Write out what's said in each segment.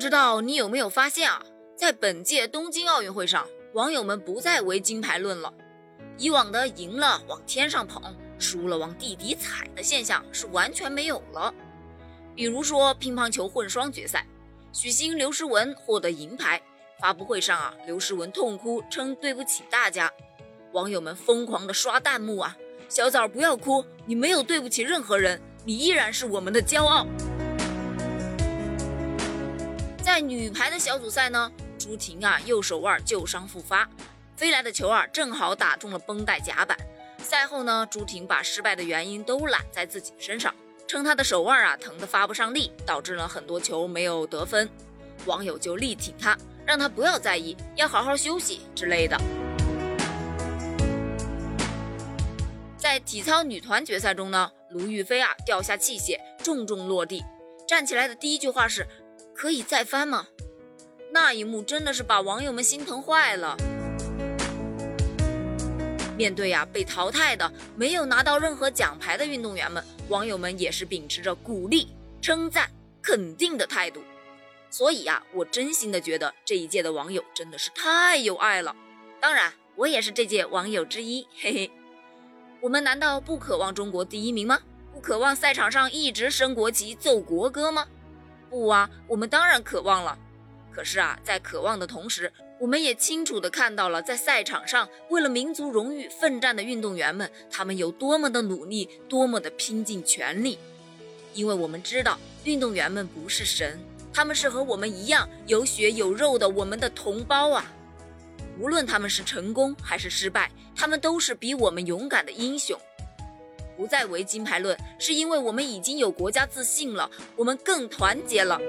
不知道你有没有发现啊，在本届东京奥运会上，网友们不再唯金牌论了。以往的赢了往天上捧，输了往地底踩的现象是完全没有了。比如说乒乓球混双决赛，许昕刘诗雯获得银牌，发布会上啊，刘诗雯痛哭称对不起大家，网友们疯狂的刷弹幕啊，小枣不要哭，你没有对不起任何人，你依然是我们的骄傲。女排的小组赛呢，朱婷啊右手腕旧伤复发，飞来的球啊正好打中了绷带夹板。赛后呢，朱婷把失败的原因都揽在自己身上，称她的手腕啊疼得发不上力，导致了很多球没有得分。网友就力挺她，让她不要在意，要好好休息之类的。在体操女团决赛中呢，卢玉飞啊掉下器械，重重落地，站起来的第一句话是。可以再翻吗？那一幕真的是把网友们心疼坏了。面对呀被淘汰的、没有拿到任何奖牌的运动员们，网友们也是秉持着鼓励、称赞、肯定的态度。所以呀，我真心的觉得这一届的网友真的是太有爱了。当然，我也是这届网友之一，嘿嘿。我们难道不渴望中国第一名吗？不渴望赛场上一直升国旗、奏国歌吗？不啊，我们当然渴望了。可是啊，在渴望的同时，我们也清楚地看到了，在赛场上为了民族荣誉奋战的运动员们，他们有多么的努力，多么的拼尽全力。因为我们知道，运动员们不是神，他们是和我们一样有血有肉的我们的同胞啊。无论他们是成功还是失败，他们都是比我们勇敢的英雄。不再为金牌论，是因为我们已经有国家自信了，我们更团结了。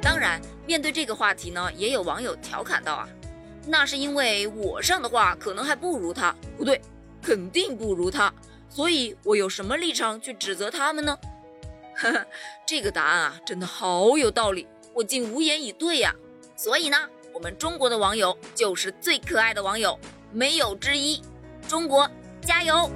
当然，面对这个话题呢，也有网友调侃道啊，那是因为我上的话可能还不如他，不对，肯定不如他，所以我有什么立场去指责他们呢？呵呵，这个答案啊，真的好有道理，我竟无言以对呀。所以呢，我们中国的网友就是最可爱的网友，没有之一。中国。加油。